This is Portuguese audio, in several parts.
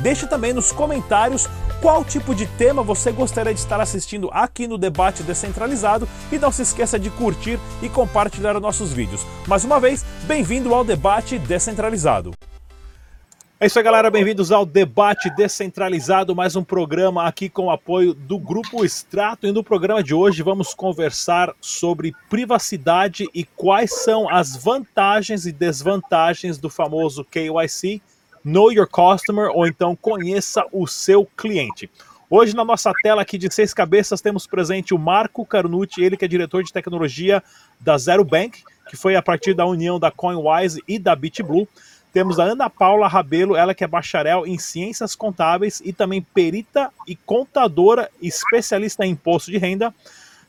Deixe também nos comentários qual tipo de tema você gostaria de estar assistindo aqui no Debate Descentralizado e não se esqueça de curtir e compartilhar nossos vídeos. Mais uma vez, bem-vindo ao Debate Descentralizado. É isso aí, galera. Bem-vindos ao Debate Descentralizado, mais um programa aqui com o apoio do Grupo Extrato. E no programa de hoje vamos conversar sobre privacidade e quais são as vantagens e desvantagens do famoso KYC Know Your Customer ou então conheça o seu cliente. Hoje na nossa tela aqui de seis cabeças temos presente o Marco Carnucci, ele que é diretor de tecnologia da Zero Bank, que foi a partir da união da CoinWise e da BitBlue. Temos a Ana Paula Rabelo, ela que é bacharel em ciências contábeis e também perita e contadora especialista em imposto de renda.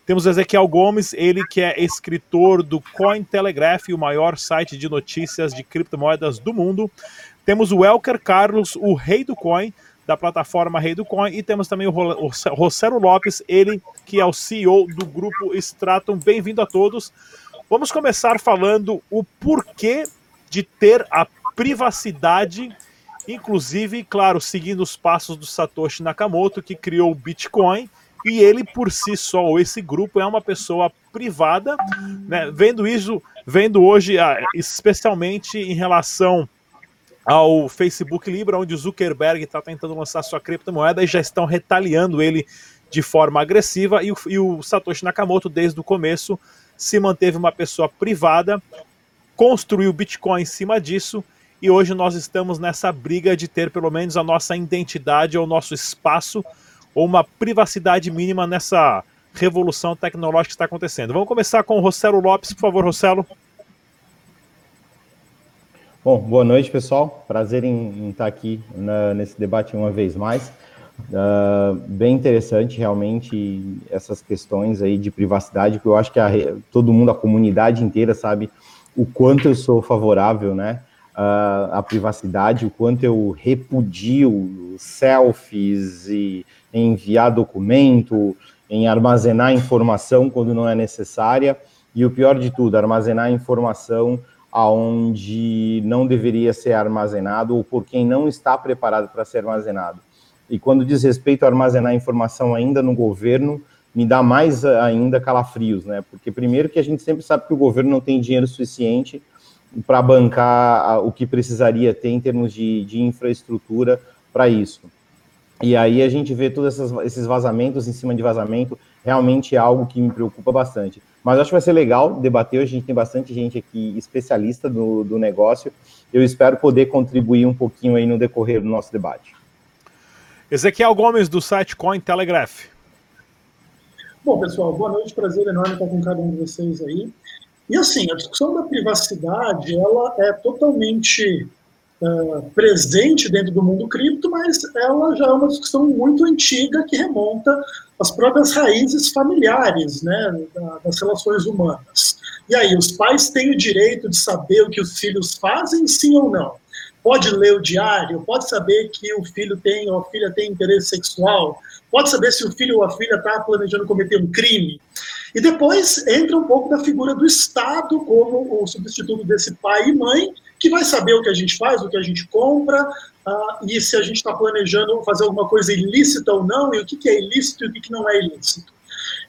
Temos Ezequiel Gomes, ele que é escritor do Cointelegraph, o maior site de notícias de criptomoedas do mundo. Temos o Elker Carlos, o rei do coin, da plataforma Rei do Coin, e temos também o Rosero Lopes, ele que é o CEO do grupo Stratum. Bem-vindo a todos. Vamos começar falando o porquê de ter a privacidade, inclusive, claro, seguindo os passos do Satoshi Nakamoto, que criou o Bitcoin, e ele por si só, ou esse grupo, é uma pessoa privada, né? Vendo isso, vendo hoje, ah, especialmente em relação ao Facebook Libra, onde Zuckerberg está tentando lançar sua criptomoeda e já estão retaliando ele de forma agressiva. E o, e o Satoshi Nakamoto, desde o começo, se manteve uma pessoa privada, construiu Bitcoin em cima disso. E hoje nós estamos nessa briga de ter pelo menos a nossa identidade ou nosso espaço ou uma privacidade mínima nessa revolução tecnológica que está acontecendo. Vamos começar com o Rossello Lopes, por favor, Rossello. Bom, boa noite, pessoal. Prazer em, em estar aqui na, nesse debate uma vez mais. Uh, bem interessante, realmente, essas questões aí de privacidade, que eu acho que a, todo mundo, a comunidade inteira, sabe o quanto eu sou favorável, né? Uh, privacidade, o quanto eu repudio selfies e enviar documento, em armazenar informação quando não é necessária, e o pior de tudo, armazenar informação aonde não deveria ser armazenado ou por quem não está preparado para ser armazenado. E quando diz respeito a armazenar informação ainda no governo, me dá mais ainda calafrios, né? Porque primeiro que a gente sempre sabe que o governo não tem dinheiro suficiente para bancar o que precisaria ter em termos de, de infraestrutura para isso. E aí a gente vê todos esses vazamentos em cima de vazamento, realmente é algo que me preocupa bastante. Mas acho que vai ser legal debater. Hoje a gente tem bastante gente aqui especialista do, do negócio. Eu espero poder contribuir um pouquinho aí no decorrer do nosso debate. Ezequiel Gomes, do site Coin Telegraph. Bom, pessoal, boa noite. Prazer enorme estar com cada um de vocês aí. E assim, a discussão da privacidade, ela é totalmente uh, presente dentro do mundo cripto, mas ela já é uma discussão muito antiga que remonta às próprias raízes familiares né, das relações humanas. E aí, os pais têm o direito de saber o que os filhos fazem, sim ou não? Pode ler o diário, pode saber que o filho tem ou a filha tem interesse sexual, pode saber se o filho ou a filha está planejando cometer um crime. E depois entra um pouco da figura do Estado como o substituto desse pai e mãe, que vai saber o que a gente faz, o que a gente compra, uh, e se a gente está planejando fazer alguma coisa ilícita ou não, e o que, que é ilícito e o que, que não é ilícito.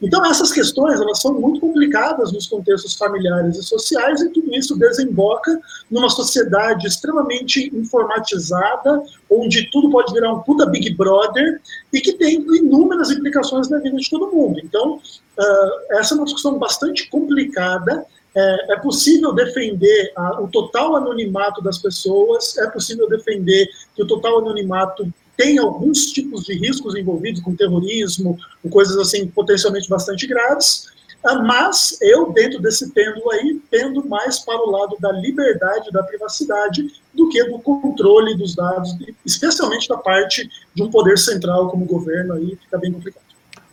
Então, essas questões elas são muito complicadas nos contextos familiares e sociais, e tudo isso desemboca numa sociedade extremamente informatizada, onde tudo pode virar um puta Big Brother e que tem inúmeras implicações na vida de todo mundo. Então, uh, essa é uma discussão bastante complicada é, é possível defender a, o total anonimato das pessoas, é possível defender que o total anonimato tem alguns tipos de riscos envolvidos com terrorismo, com coisas assim potencialmente bastante graves, Ah, mas eu, dentro desse pêndulo aí, pendo mais para o lado da liberdade, da privacidade, do que do controle dos dados, especialmente da parte de um poder central como o governo, aí fica bem complicado.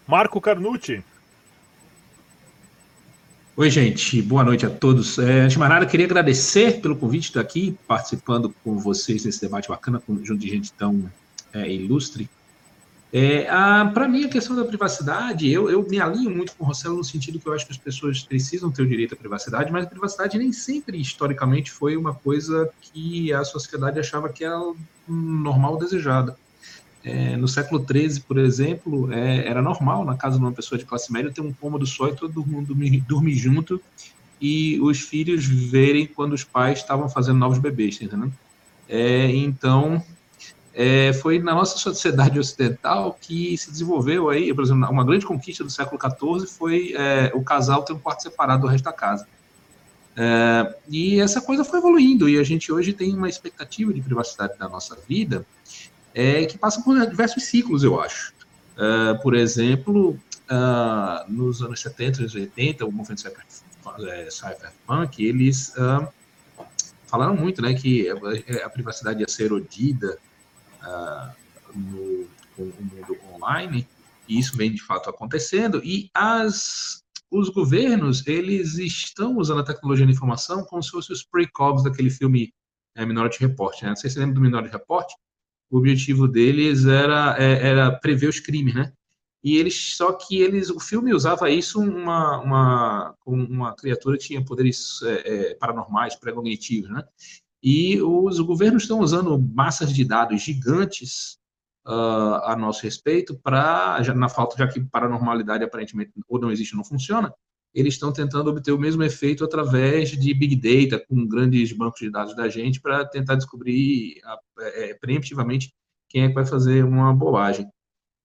Marco Carnucci. Oi, gente. Boa noite a todos. É, antes de mais nada, queria agradecer pelo convite de estar aqui participando com vocês nesse debate bacana, junto de gente tão é, ilustre. É, Para mim, a questão da privacidade, eu, eu me alinho muito com o Rossello no sentido que eu acho que as pessoas precisam ter o direito à privacidade, mas a privacidade nem sempre, historicamente, foi uma coisa que a sociedade achava que era normal, desejada. É, no século XIII, por exemplo, é, era normal na casa de uma pessoa de classe média ter um cômodo só e todo mundo dormir, dormir junto e os filhos verem quando os pais estavam fazendo novos bebês, tá? É, então, é, foi na nossa sociedade ocidental que se desenvolveu aí, por exemplo, uma grande conquista do século XIV foi é, o casal ter um quarto separado do resto da casa. É, e essa coisa foi evoluindo e a gente hoje tem uma expectativa de privacidade da nossa vida é, que passa por diversos ciclos, eu acho. É, por exemplo, uh, nos anos 70 e 80, o movimento cyberpunk, eles uh, falaram muito né, que a privacidade ia ser erodida, no, no, mundo online, e isso vem de fato acontecendo, e as, os governos, eles estão usando a tecnologia da informação como se fossem os pre-cogs daquele filme é, Minority Report, né? Não sei se você lembra do Minority Report, o objetivo deles era, é, era prever os crimes, né? E eles, só que eles, o filme usava isso uma, uma, uma criatura tinha poderes é, é, paranormais, pré-cognitivos, né? E os governos estão usando massas de dados gigantes uh, a nosso respeito para, na falta, já que paranormalidade aparentemente ou não existe ou não funciona, eles estão tentando obter o mesmo efeito através de Big Data, com grandes bancos de dados da gente, para tentar descobrir é, preemptivamente quem é que vai fazer uma bobagem.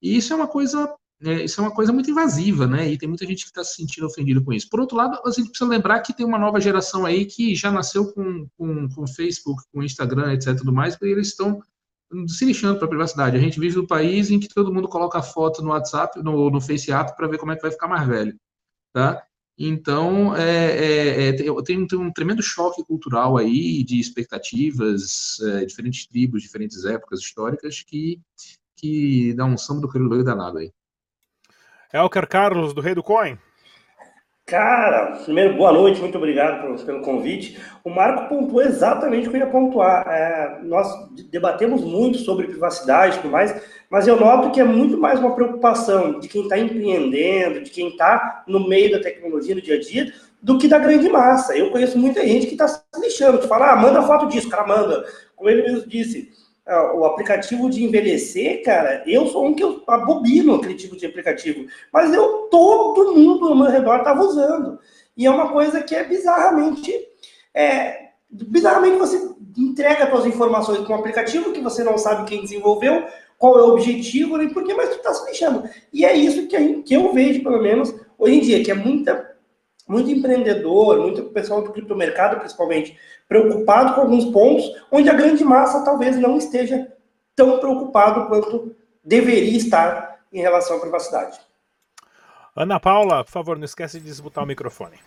E isso é uma coisa é, isso é uma coisa muito invasiva, né? E tem muita gente que está se sentindo ofendido com isso. Por outro lado, a gente precisa lembrar que tem uma nova geração aí que já nasceu com, com, com Facebook, com Instagram, etc. Tudo mais, e eles estão se lixando para a privacidade. A gente vive um país em que todo mundo coloca foto no WhatsApp, no, no FaceApp, para ver como é que vai ficar mais velho, tá? Então, é, é, é, tem, tem, um tremendo choque cultural aí de expectativas, é, diferentes tribos, diferentes épocas históricas que, que dá um samba do crioulo danado aí. Elker Carlos, do Rei do Coin. Cara, primeiro, boa noite, muito obrigado pelo, convite. O Marco pontuou exatamente o que eu ia pontuar. É, nós debatemos muito sobre privacidade e tudo mais, mas eu noto que é muito mais uma preocupação de quem está empreendendo, de quem está no meio da tecnologia no dia a dia, do que da grande massa. Eu conheço muita gente que está se lixando, que fala, ah, manda foto disso, o cara manda. Como ele mesmo disse, o aplicativo de envelhecer, cara, eu sou um que eu abobino aquele tipo de aplicativo, mas eu, todo mundo ao meu redor estava usando. E é uma coisa que é bizarramente. É, bizarramente você entrega as suas informações com um aplicativo que você não sabe quem desenvolveu, qual é o objetivo, nem por quê, mas tu está se deixando. E é isso que, que eu vejo, pelo menos, hoje em dia, que é muita muito empreendedor, muito pessoal do criptomercado, principalmente, preocupado com alguns pontos, onde a grande massa talvez não esteja tão preocupado quanto deveria estar em relação à privacidade. Ana Paula, por favor, não esquece de desmutar o microfone.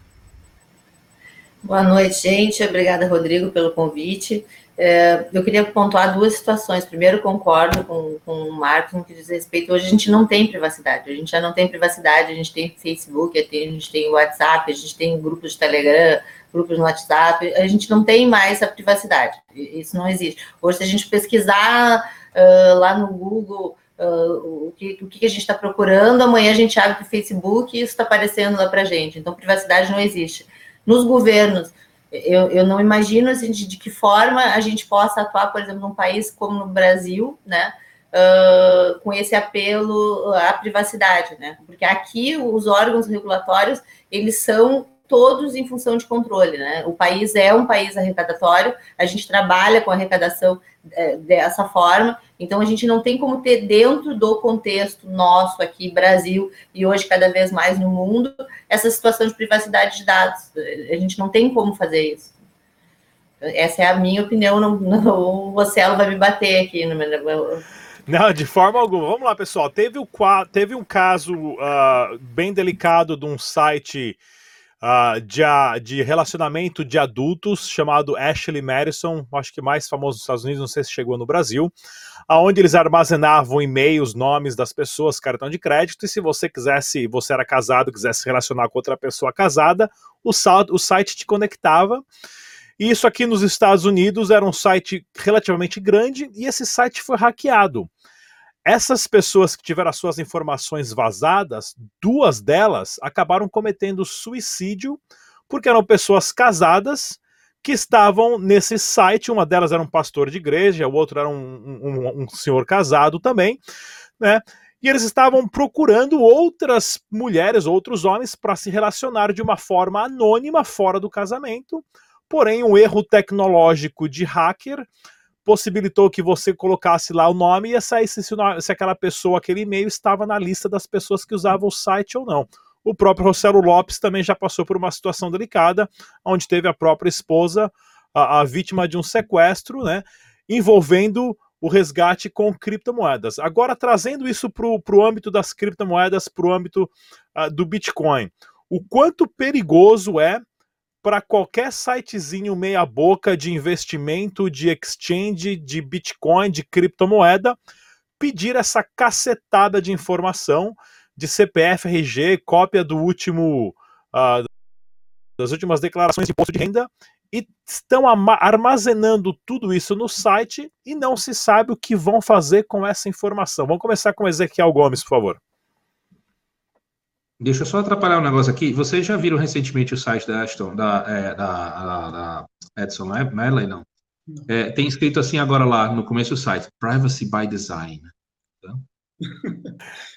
Boa noite, gente. Obrigada, Rodrigo, pelo convite. É, eu queria pontuar duas situações. Primeiro, concordo com, com o Marcos no que diz respeito. Hoje a gente não tem privacidade. A gente já não tem privacidade. A gente tem Facebook, a gente tem WhatsApp, a gente tem grupos de Telegram, grupos no WhatsApp. A gente não tem mais a privacidade. Isso não existe. Hoje, se a gente pesquisar uh, lá no Google uh, o, que, o que a gente está procurando, amanhã a gente abre o Facebook e isso está aparecendo lá para gente. Então, privacidade não existe nos governos. Eu, eu não imagino assim, de, de, que forma a gente possa atuar, por exemplo, num país como no Brasil, né, uh, com esse apelo à privacidade, né? Porque aqui os órgãos regulatórios eles são todos em função de controle, né? O país é um país arrecadatório, a gente trabalha com arrecadação é, dessa forma, então a gente não tem como ter dentro do contexto nosso aqui, Brasil, e hoje cada vez mais no mundo, essa situação de privacidade de dados. A gente não tem como fazer isso. Essa é a minha opinião, não, não, o Ocelo vai me bater aqui. No meu... Não, de forma alguma. Vamos lá, pessoal. Teve, o, teve um caso uh, bem delicado de um site uh, de, de relacionamento de adultos chamado Ashley Madison, acho que mais famoso nos Estados Unidos, não sei se chegou no Brasil, aonde eles armazenavam e-mails, nomes das pessoas, cartão de crédito, e se você quisesse, você era casado, quisesse relacionar com outra pessoa casada, o, o site te conectava. E isso aqui nos Estados Unidos era um site relativamente grande e esse site foi hackeado. Essas pessoas que tiveram as suas informações vazadas, duas delas acabaram cometendo suicídio porque eram pessoas casadas que estavam nesse site. Uma delas era um pastor de igreja, o outro era um, um, um senhor casado também, né? E eles estavam procurando outras mulheres, outros homens, para se relacionar de uma forma anônima fora do casamento. Porém, um erro tecnológico de hacker possibilitou que você colocasse lá o nome e saísse se, se aquela pessoa, aquele e-mail estava na lista das pessoas que usavam o site ou não. O próprio Rossello Lopes também já passou por uma situação delicada, onde teve a própria esposa, a, a vítima de um sequestro, né, envolvendo o resgate com criptomoedas. Agora, trazendo isso para o âmbito das criptomoedas, para o âmbito uh, do Bitcoin, o quanto perigoso é para qualquer sitezinho meia boca de investimento, de exchange, de Bitcoin, de criptomoeda, pedir essa cacetada de informação de CPF, RG, cópia do último uh, das últimas declarações de imposto de renda e estão armazenando tudo isso no site e não se sabe o que vão fazer com essa informação. Vamos começar com Ezequiel Gomes, por favor. Deixa eu só atrapalhar um negócio aqui. Vocês já viram recentemente o site da Ashton, da, é, da, da, da Edson Medley, não? É, tem escrito assim agora lá no começo do site, Privacy by Design.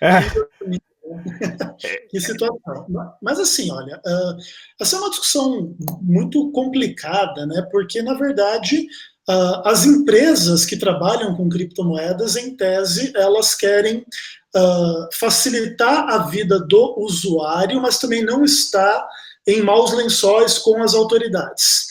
É. que situação. Mas assim, olha, uh, essa é uma discussão muito complicada, né? Porque, na verdade, uh, as empresas que trabalham com criptomoedas, em tese, elas querem uh, facilitar a vida do usuário, mas também não está em maus lençóis com as autoridades.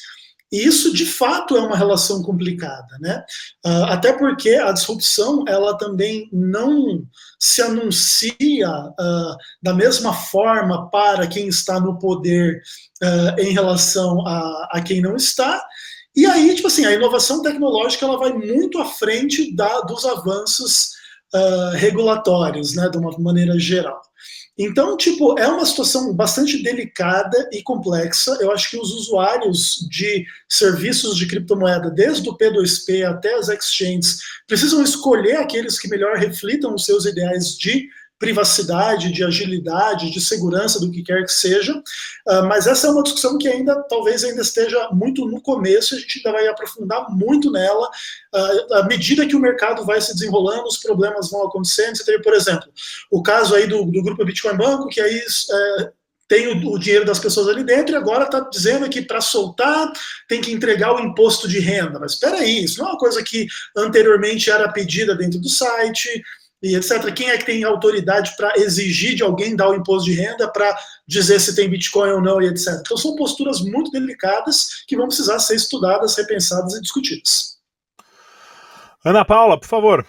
E isso, de fato, é uma relação complicada, né? Uh, até porque a disrupção, ela também não se anuncia uh, da mesma forma para quem está no poder uh, em relação a, a, quem não está. E aí, tipo assim, a inovação tecnológica, ela vai muito à frente da, dos avanços uh, regulatórios, né, de uma maneira geral. Então, tipo, é uma situação bastante delicada e complexa. Eu acho que os usuários de serviços de criptomoeda, desde o P2P até as exchanges, precisam escolher aqueles que melhor reflitam os seus ideais de privacidade, de agilidade, de segurança, do que quer que seja. Uh, mas essa é uma discussão que ainda talvez ainda esteja muito no começo, a gente ainda vai aprofundar muito nela. Uh, à medida que o mercado vai se desenrolando, os problemas vão acontecendo. Você teve, por exemplo, o caso aí do, do grupo Bitcoin Banco, que aí é, tem o, o, dinheiro das pessoas ali dentro e agora está dizendo que para soltar tem que entregar o imposto de renda. Mas espera aí, isso não é uma coisa que anteriormente era pedida dentro do site e etc. Quem é que tem autoridade para exigir de alguém dar o imposto de renda para dizer se tem Bitcoin ou não e etc. Então são posturas muito delicadas que vão precisar ser estudadas, repensadas e discutidas. Ana Paula, por favor.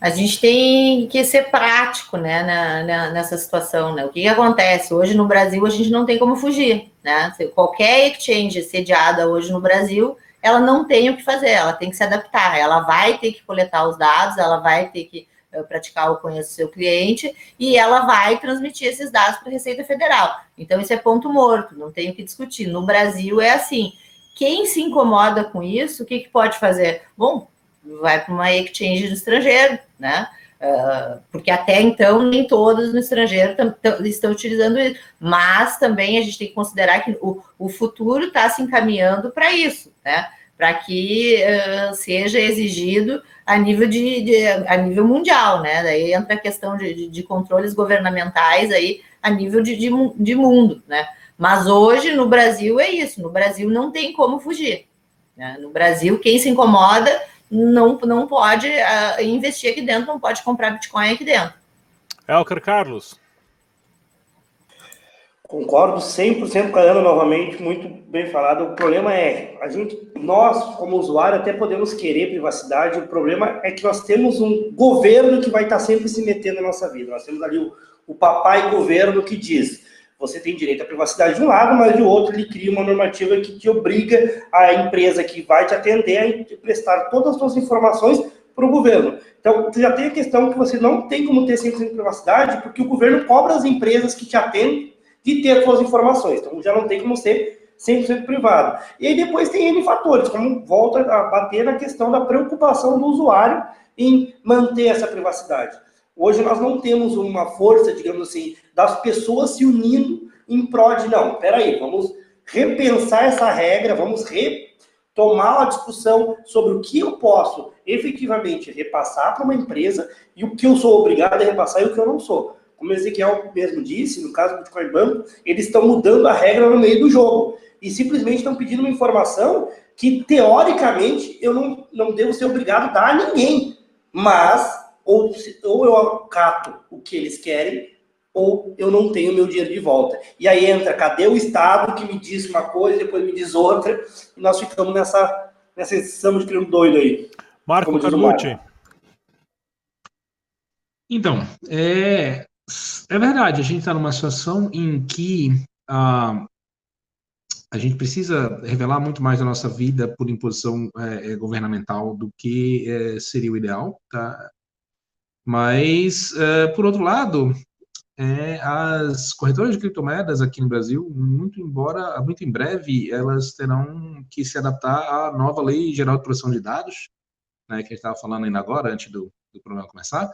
A gente tem que ser prático né, na, na, nessa situação. Né? O que, que, acontece? Hoje no Brasil a gente não tem como fugir. Né? Qualquer exchange sediada hoje no Brasil ela não tem o que fazer, ela tem que se adaptar, ela vai ter que coletar os dados, ela vai ter que uh, praticar o conheço do seu cliente e ela vai transmitir esses dados para a Receita Federal. Então, isso é ponto morto, não tem o que discutir. No Brasil é assim. Quem se incomoda com isso, o que, que pode fazer? Bom, vai para uma exchange do estrangeiro, né? Uh, porque até então nem todos no estrangeiro estão utilizando isso, mas também a gente tem que considerar que o, o futuro está se encaminhando para isso, né? Para que uh, seja exigido a nível de, de, a nível mundial, né? Daí entra a questão de, de, de controles governamentais aí a nível de, de, de mundo, né? Mas hoje no Brasil é isso, no Brasil não tem como fugir. Né? No Brasil, quem se incomoda não, não pode uh, investir aqui dentro, não pode comprar Bitcoin aqui dentro. Elker Carlos. Concordo 100% com a Ana novamente, muito bem falado. O problema é, a gente, nós como usuário até podemos querer privacidade, o problema é que nós temos um governo que vai estar sempre se metendo na nossa vida. Nós temos ali o, o papai governo que diz, você tem direito à privacidade de um lado, mas de outro ele cria uma normativa que te obriga a empresa que vai te atender a prestar todas as suas informações para o governo. Então, você já tem a questão que você não tem como ter 100% de privacidade, porque o governo cobra as empresas que te atendem de ter suas informações. Então já não tem como ser 100% privado. E aí depois tem N fatores, como volta a bater na questão da preocupação do usuário em manter essa privacidade. Hoje nós não temos uma força, digamos assim, das pessoas se unindo em prol de, não, peraí, vamos repensar essa regra, vamos retomar uma discussão sobre o que eu posso efetivamente repassar para uma empresa e o que eu sou obrigado a repassar e o que eu não sou como o Ezequiel mesmo disse, no caso do Bitcoin Banco, eles estão mudando a regra no meio do jogo. E simplesmente estão pedindo uma informação que, teoricamente, eu não, não devo ser obrigado a dar a ninguém. Mas, ou, ou eu acato o que eles querem, ou eu não tenho meu dinheiro de volta. E aí entra, cadê o Estado que me diz uma coisa, depois me diz outra, e nós ficamos nessa, nessa sessão de crime doido aí. Marco Carlucci. Então, é, é verdade, a gente está numa situação em que a, a gente precisa revelar muito mais da nossa vida por imposição é, é, governamental do que é, seria o ideal, tá? Mas, é, por outro lado, é, as corretoras de criptomoedas aqui no Brasil, muito embora, muito em breve, elas terão que se adaptar à nova Lei Geral de Proteção de Dados, né, que a gente estava falando ainda agora, antes do, do programa começar,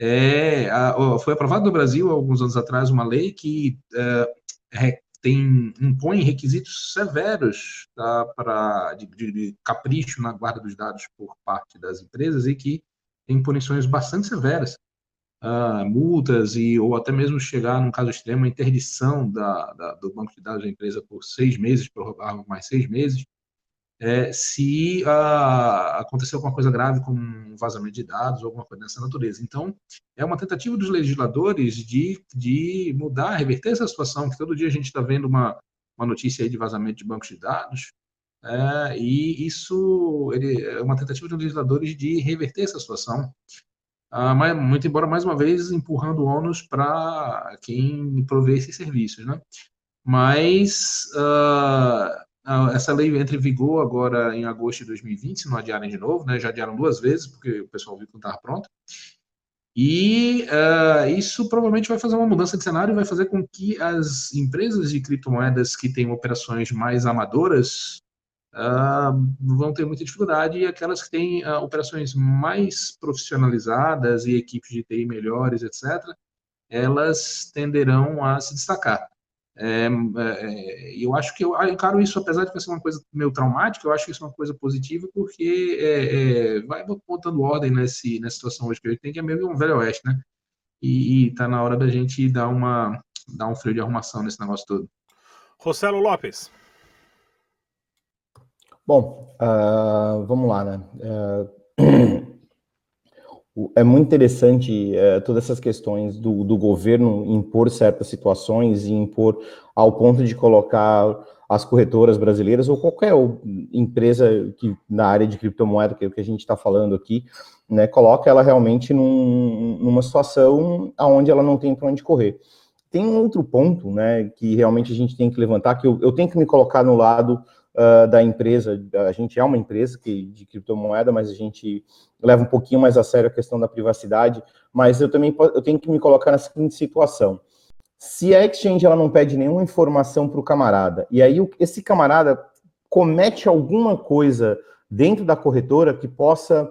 é, a, foi aprovado no Brasil, alguns anos atrás, uma lei que é, tem, impõe requisitos severos tá, para, de, de, capricho na guarda dos dados por parte das empresas e que tem punições bastante severas, uh, multas e ou até mesmo chegar, num caso extremo, a interdição da, da, do banco de dados da empresa por seis meses, prorrogar mais seis meses, é, se ah, aconteceu alguma coisa grave, como um vazamento de dados ou alguma coisa dessa natureza. Então, é uma tentativa dos legisladores de, de mudar, reverter essa situação, que todo dia a gente está vendo uma, uma notícia aí de vazamento de bancos de dados, é, e isso ele, é uma tentativa dos legisladores de reverter essa situação, ah, mas, muito embora, mais uma vez, empurrando ônus para quem provê esses serviços. Né? Mas... Ah, ah, essa lei entra em vigor agora em agosto de 2020, se não adiarem de novo, né? Já adiaram duas vezes, porque o pessoal viu que não estava pronto. E uh, isso provavelmente vai fazer uma mudança de cenário e vai fazer com que as empresas de criptomoedas que têm operações mais amadoras uh, vão ter muita dificuldade e aquelas que têm uh, operações mais profissionalizadas e equipes de TI melhores, etc., elas tenderão a se destacar. É, é, eu acho que eu encaro isso, apesar de ser uma coisa meio traumática, eu acho que isso é uma coisa positiva, porque é, é vai botando ordem nesse, nessa situação hoje que a gente tem, que é meio um velho oeste, né? E, está na hora da gente dar, uma, dar um freio de arrumação nesse negócio todo. Rossello Lopes. Bom, uh, vamos lá, né? Uh, é muito interessante é, todas essas questões do, do, governo impor certas situações e impor ao ponto de colocar as corretoras brasileiras ou qualquer empresa que na área de criptomoeda, que é o que a gente está falando aqui, né, coloca ela realmente num, numa situação onde ela não tem para onde correr. Tem um outro ponto, né, que realmente a gente tem que levantar, que eu, eu tenho que me colocar no lado uh, da empresa. A gente é uma empresa que, de criptomoeda, mas a gente leva um pouquinho mais a sério a questão da privacidade. Mas eu também eu tenho que me colocar na seguinte situação. Se a exchange ela não pede nenhuma informação para o camarada, e aí esse camarada comete alguma coisa dentro da corretora que possa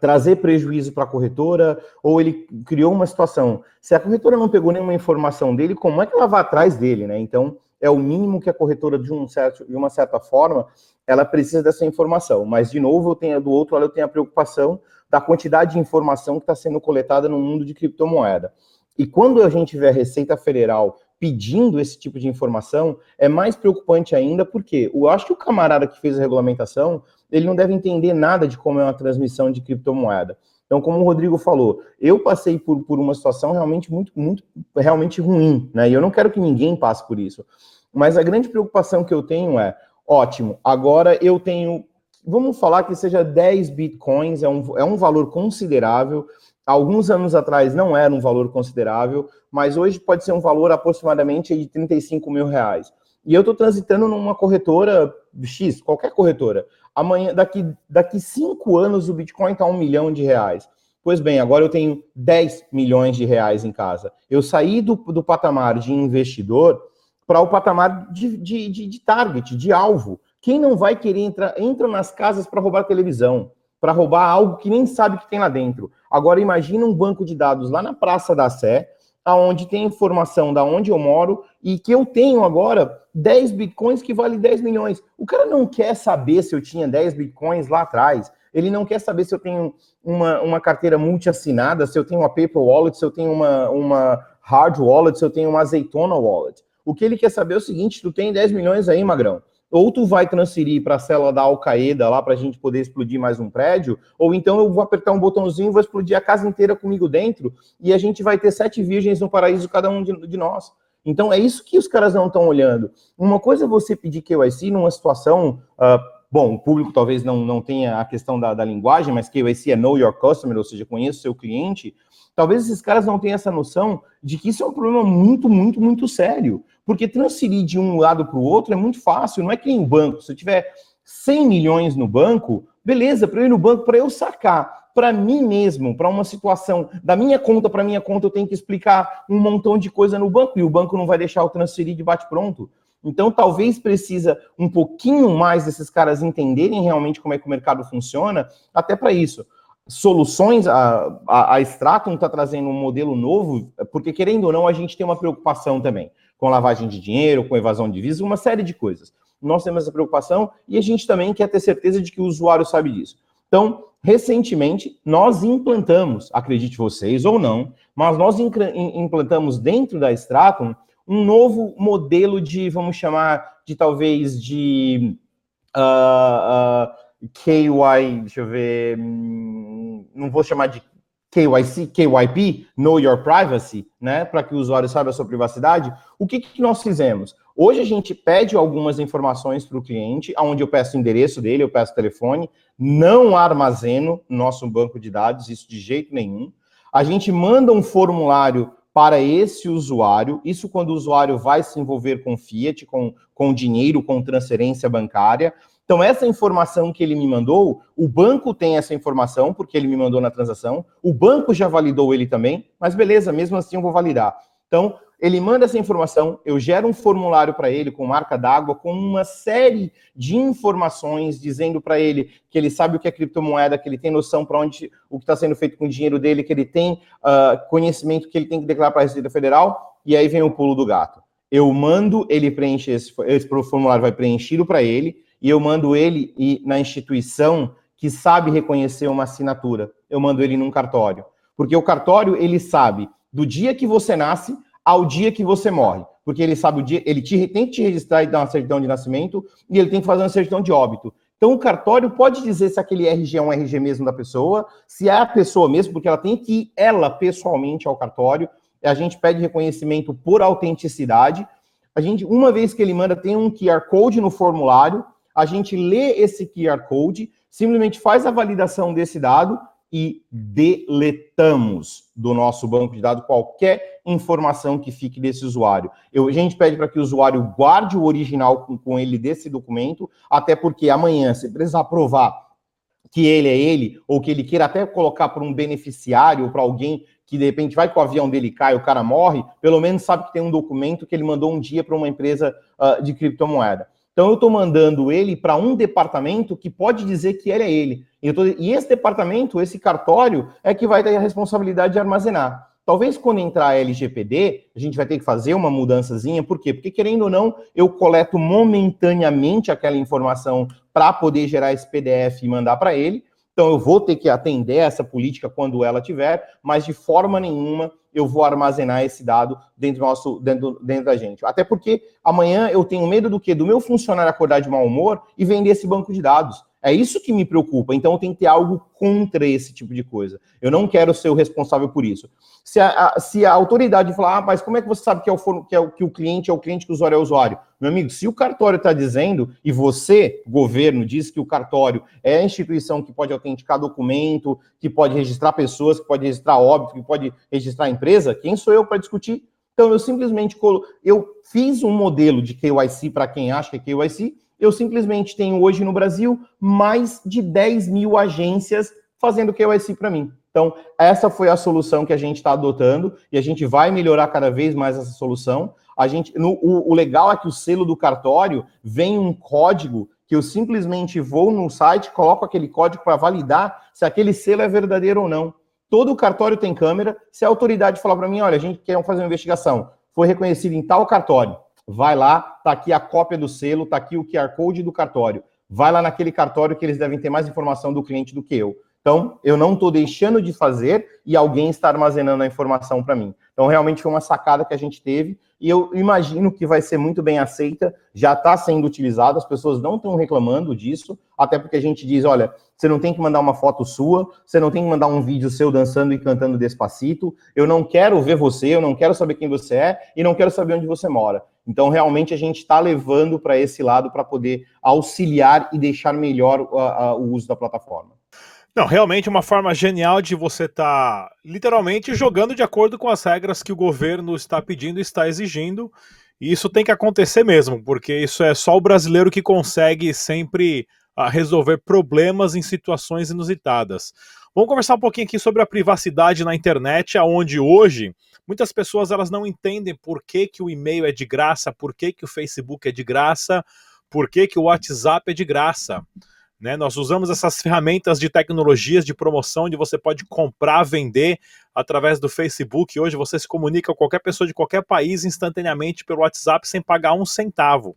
trazer prejuízo para a corretora, ou ele criou uma situação. Se a corretora não pegou nenhuma informação dele, como é que ela vai atrás dele, né? Então, é o mínimo que a corretora, de, um certo, de uma certa forma, ela precisa dessa informação. Mas, de novo, eu tenho do outro lado, eu tenho a preocupação da quantidade de informação que está sendo coletada no mundo de criptomoeda. E quando a gente vê a Receita Federal pedindo esse tipo de informação, é mais preocupante ainda, porque eu acho que o camarada que fez a regulamentação, ele não deve entender nada de como é uma transmissão de criptomoeda. Então, como o Rodrigo falou, eu passei por, por uma situação realmente muito, muito, realmente ruim, né? E eu não quero que ninguém passe por isso. Mas a grande preocupação que eu tenho é, ótimo, agora eu tenho, vamos falar que seja 10 bitcoins, é um, é um valor considerável. Alguns anos atrás não era um valor considerável, mas hoje pode ser um valor aproximadamente de 35 mil reais. E eu estou transitando numa corretora X, qualquer corretora. Amanhã, daqui, daqui cinco anos, o Bitcoin está um milhão de reais. Pois bem, agora eu tenho 10 milhões de reais em casa. Eu saí do, do patamar de investidor para o patamar de, de, de, de, target, de alvo. Quem não vai querer entrar, entra nas casas para roubar televisão, para roubar algo que nem sabe que tem lá dentro. Agora imagina um banco de dados lá na Praça da Sé, aonde tem informação da onde eu moro e que eu tenho agora 10 bitcoins que vale 10 milhões. O cara não quer saber se eu tinha 10 bitcoins lá atrás. Ele não quer saber se eu tenho uma, uma carteira multi-assinada, se eu tenho uma paper wallet, se eu tenho uma, uma hard wallet, se eu tenho uma azeitona wallet. O que ele quer saber é o seguinte: tu tem 10 milhões aí, Magrão ou tu vai transferir para a célula da Al-Qaeda lá para a gente poder explodir mais um prédio, ou então eu vou apertar um botãozinho e vou explodir a casa inteira comigo dentro, e a gente vai ter sete virgens no paraíso, cada um de, de nós. Então é isso que os caras não estão olhando. Uma coisa é você pedir KYC numa situação. Uh, bom, o público talvez não, não tenha a questão da, da linguagem, mas KYC é Know Your Customer, ou seja, conheça o seu cliente. Talvez esses caras não tenham essa noção de que isso é um problema muito, muito, muito sério. Porque transferir de um lado para o outro é muito fácil, não é que nem banco. Se eu tiver 100 milhões no banco, beleza, para eu ir no banco, para eu sacar para mim mesmo, para uma situação da minha conta para minha conta, eu tenho que explicar um montão de coisa no banco e o banco não vai deixar eu transferir de bate-pronto. Então, talvez precisa um pouquinho mais desses caras entenderem realmente como é que o mercado funciona, até para isso. Soluções, a, a, a Stratum está trazendo um modelo novo, porque querendo ou não, a gente tem uma preocupação também com lavagem de dinheiro, com evasão de divisas, uma série de coisas. Nós temos essa preocupação e a gente também quer ter certeza de que o usuário sabe disso. Então, recentemente, nós implantamos, acredite vocês ou não, mas nós implantamos dentro da Stratum um novo modelo de, vamos chamar de talvez de uh, uh, KY, deixa eu ver, hum, não vou chamar de KYC, KYP, Know Your Privacy, né, para que o usuário saiba a sua privacidade, o que, que nós fizemos? Hoje a gente pede algumas informações para o cliente, onde eu peço o endereço dele, eu peço o telefone, não armazeno nosso banco de dados, isso de jeito nenhum. A gente manda um formulário para esse usuário, isso quando o usuário vai se envolver com Fiat, com, com dinheiro, com transferência bancária. Então, essa informação que ele me mandou, o banco tem essa informação, porque ele me mandou na transação, o banco já validou ele também, mas beleza, mesmo assim eu vou validar. Então, ele manda essa informação, eu gero um formulário para ele com marca d'água, com uma série de informações dizendo para ele que ele sabe o que é criptomoeda, que ele tem noção para onde o que está sendo feito com o dinheiro dele, que ele tem uh, conhecimento que ele tem que declarar para a Receita Federal, e aí vem o pulo do gato. Eu mando, ele preenche esse, esse formulário, vai preenchido para ele, e eu mando ele ir na instituição que sabe reconhecer uma assinatura. Eu mando ele num cartório. Porque o cartório, ele sabe do dia que você nasce ao dia que você morre. Porque ele sabe o dia, ele te, tem que te registrar e dar uma certidão de nascimento e ele tem que fazer uma certidão de óbito. Então, o cartório pode dizer se aquele RG é um RG mesmo da pessoa, se é a pessoa mesmo, porque ela tem que ir, ela, pessoalmente, ao cartório. A gente pede reconhecimento por autenticidade. A gente, uma vez que ele manda, tem um QR Code no formulário a gente lê esse QR Code, simplesmente faz a validação desse dado e deletamos do nosso banco de dados qualquer informação que fique desse usuário. Eu, a gente pede para que o usuário guarde o original com, com ele desse documento, até porque amanhã, se precisar provar que ele é ele, ou que ele queira até colocar para um beneficiário ou para alguém que de repente vai que o avião dele cai, o cara morre, pelo menos sabe que tem um documento que ele mandou um dia para uma empresa uh, de criptomoeda. Então eu estou mandando ele para um departamento que pode dizer que ele é ele. E, tô... e, esse departamento, esse cartório, é que vai ter a responsabilidade de armazenar. Talvez quando entrar a LGPD, a gente vai ter que fazer uma mudançazinha. Por quê? Porque, querendo ou não, eu coleto momentaneamente aquela informação para poder gerar esse PDF e mandar para ele. Então eu vou ter que atender essa política quando ela tiver, mas de forma nenhuma eu vou armazenar esse dado dentro, nosso, dentro, dentro da gente. Até porque amanhã eu tenho medo do quê? Do meu funcionário acordar de mau humor e vender esse banco de dados. É isso que me preocupa. Então eu tenho que ter algo contra esse tipo de coisa. Eu não quero ser o responsável por isso. Se a, a se a autoridade falar, ah, mas como é que você sabe que, é o, que, é o, que o cliente é o cliente, que o usuário é o usuário? Meu amigo, se o cartório está dizendo, e você, governo, diz que o cartório é a instituição que pode autenticar documento, que pode registrar pessoas, que pode registrar óbito, que pode registrar empresa, quem sou eu para discutir? Então, eu simplesmente colo... eu fiz um modelo de KYC para quem acha que é KYC, eu simplesmente tenho hoje no Brasil mais de 10 mil agências fazendo KYC para mim. Então, essa foi a solução que a gente está adotando e a gente vai melhorar cada vez mais essa solução. A gente, no, o, o legal é que o selo do cartório vem um código que eu simplesmente vou no site, coloco aquele código para validar se aquele selo é verdadeiro ou não. Todo cartório tem câmera. Se a autoridade falar para mim, olha, a gente quer fazer uma investigação, foi reconhecido em tal cartório, vai lá, tá aqui a cópia do selo, tá aqui o QR Code do cartório. Vai lá naquele cartório que eles devem ter mais informação do cliente do que eu. Então, eu não estou deixando de fazer e alguém está armazenando a informação para mim. Então, realmente foi uma sacada que a gente teve e eu imagino que vai ser muito bem aceita, já está sendo utilizado, as pessoas não estão reclamando disso, até porque a gente diz, olha, você não tem que mandar uma foto sua, você não tem que mandar um vídeo seu dançando e cantando despacito, eu não quero ver você, eu não quero saber quem você é e não quero saber onde você mora. Então, realmente, a gente está levando para esse lado para poder auxiliar e deixar melhor o uso da plataforma. Não, realmente uma forma genial de você estar tá, literalmente jogando de acordo com as regras que o governo está pedindo e está exigindo. E isso tem que acontecer mesmo, porque isso é só o brasileiro que consegue sempre uh, resolver problemas em situações inusitadas. Vamos conversar um pouquinho aqui sobre a privacidade na internet, aonde hoje muitas pessoas elas não entendem por que, que o e-mail é de graça, por que, que o Facebook é de graça, por que, que o WhatsApp é de graça. Né? Nós usamos essas ferramentas de tecnologias de promoção onde você pode comprar, vender através do Facebook. Hoje você se comunica com qualquer pessoa de qualquer país instantaneamente pelo WhatsApp sem pagar um centavo.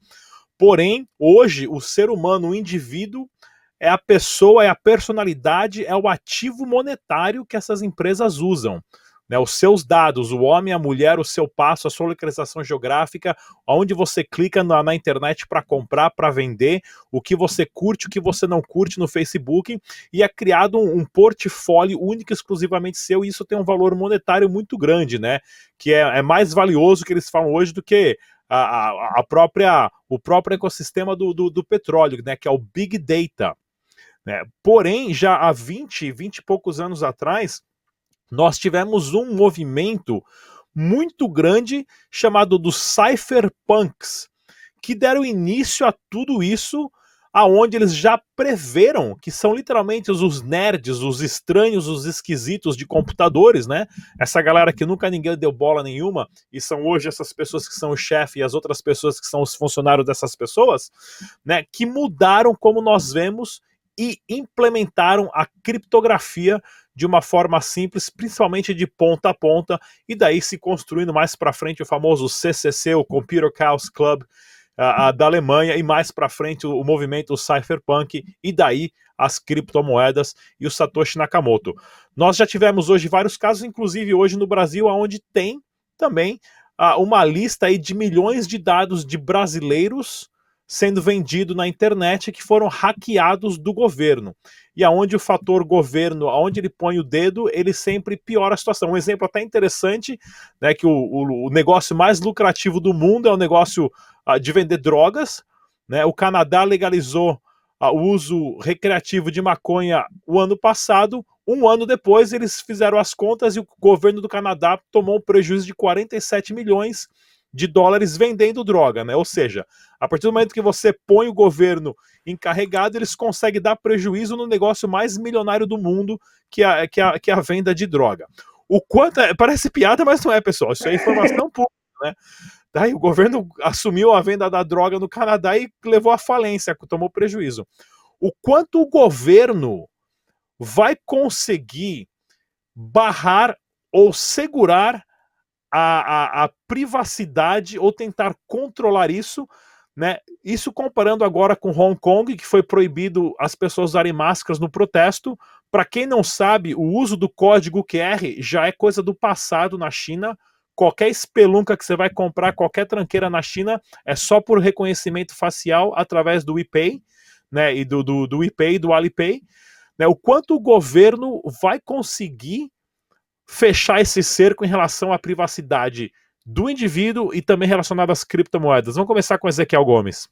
Porém, hoje o ser humano, o indivíduo, é a pessoa, é a personalidade, é o ativo monetário que essas empresas usam né, os seus dados, o homem, a mulher, o seu passo, a sua localização geográfica, onde você clica na, na internet para comprar, para vender, o que você curte, o que você não curte no Facebook, e é criado um, um portfólio único exclusivamente seu, e isso tem um valor monetário muito grande, né? Que é, é mais valioso que eles falam hoje do que a, a própria, o próprio ecossistema do, do, do petróleo, né? Que é o Big Data. Né? Porém, já há 20, 20 e poucos anos atrás, nós tivemos um movimento muito grande chamado dos cypherpunks, que deram início a tudo isso, aonde eles já preveram que são literalmente os nerds, os estranhos, os esquisitos de computadores, né? Essa galera que nunca ninguém deu bola nenhuma e são hoje essas pessoas que são o chefe e as outras pessoas que são os funcionários dessas pessoas, né? Que mudaram como nós vemos e implementaram a criptografia de uma forma simples, principalmente de ponta a ponta, e daí se construindo mais para frente o famoso CCC, o Computer Chaos Club da Alemanha, e mais para frente o, o movimento Cypherpunk, e daí as criptomoedas e o Satoshi Nakamoto. Nós já tivemos hoje vários casos, inclusive hoje no Brasil, onde tem também uh, uma lista aí de milhões de dados de brasileiros sendo vendido na internet que foram hackeados do governo. E aonde o fator governo, aonde ele põe o dedo, ele sempre piora a situação. Um exemplo até interessante, né, que o, o, o negócio mais lucrativo do mundo é o negócio uh, de vender drogas. Né? O Canadá legalizou uh, o uso recreativo de maconha o ano passado. Um ano depois, eles fizeram as contas e o governo do Canadá tomou um prejuízo de 47 milhões de dólares vendendo droga, né? Ou seja, a partir do momento que você põe o governo encarregado, eles conseguem dar prejuízo no negócio mais milionário do mundo, que é, que é, que é a venda de droga. O quanto. É, parece piada, mas não é, pessoal. Isso é informação pública, né? Daí o governo assumiu a venda da droga no Canadá e levou à falência, tomou prejuízo. O quanto o governo vai conseguir barrar ou segurar a, a, a privacidade ou tentar controlar isso, né? Isso comparando agora com Hong Kong, que foi proibido as pessoas usarem máscaras no protesto. Para quem não sabe, o uso do código QR já é coisa do passado na China. Qualquer espelunca que você vai comprar, qualquer tranqueira na China, é só por reconhecimento facial através do WePay. né, e do, do, do do Alipay, né, o quanto o governo vai conseguir fechar esse cerco em relação à privacidade do indivíduo e também relacionado às criptomoedas. Vamos começar com Ezequiel Gomes.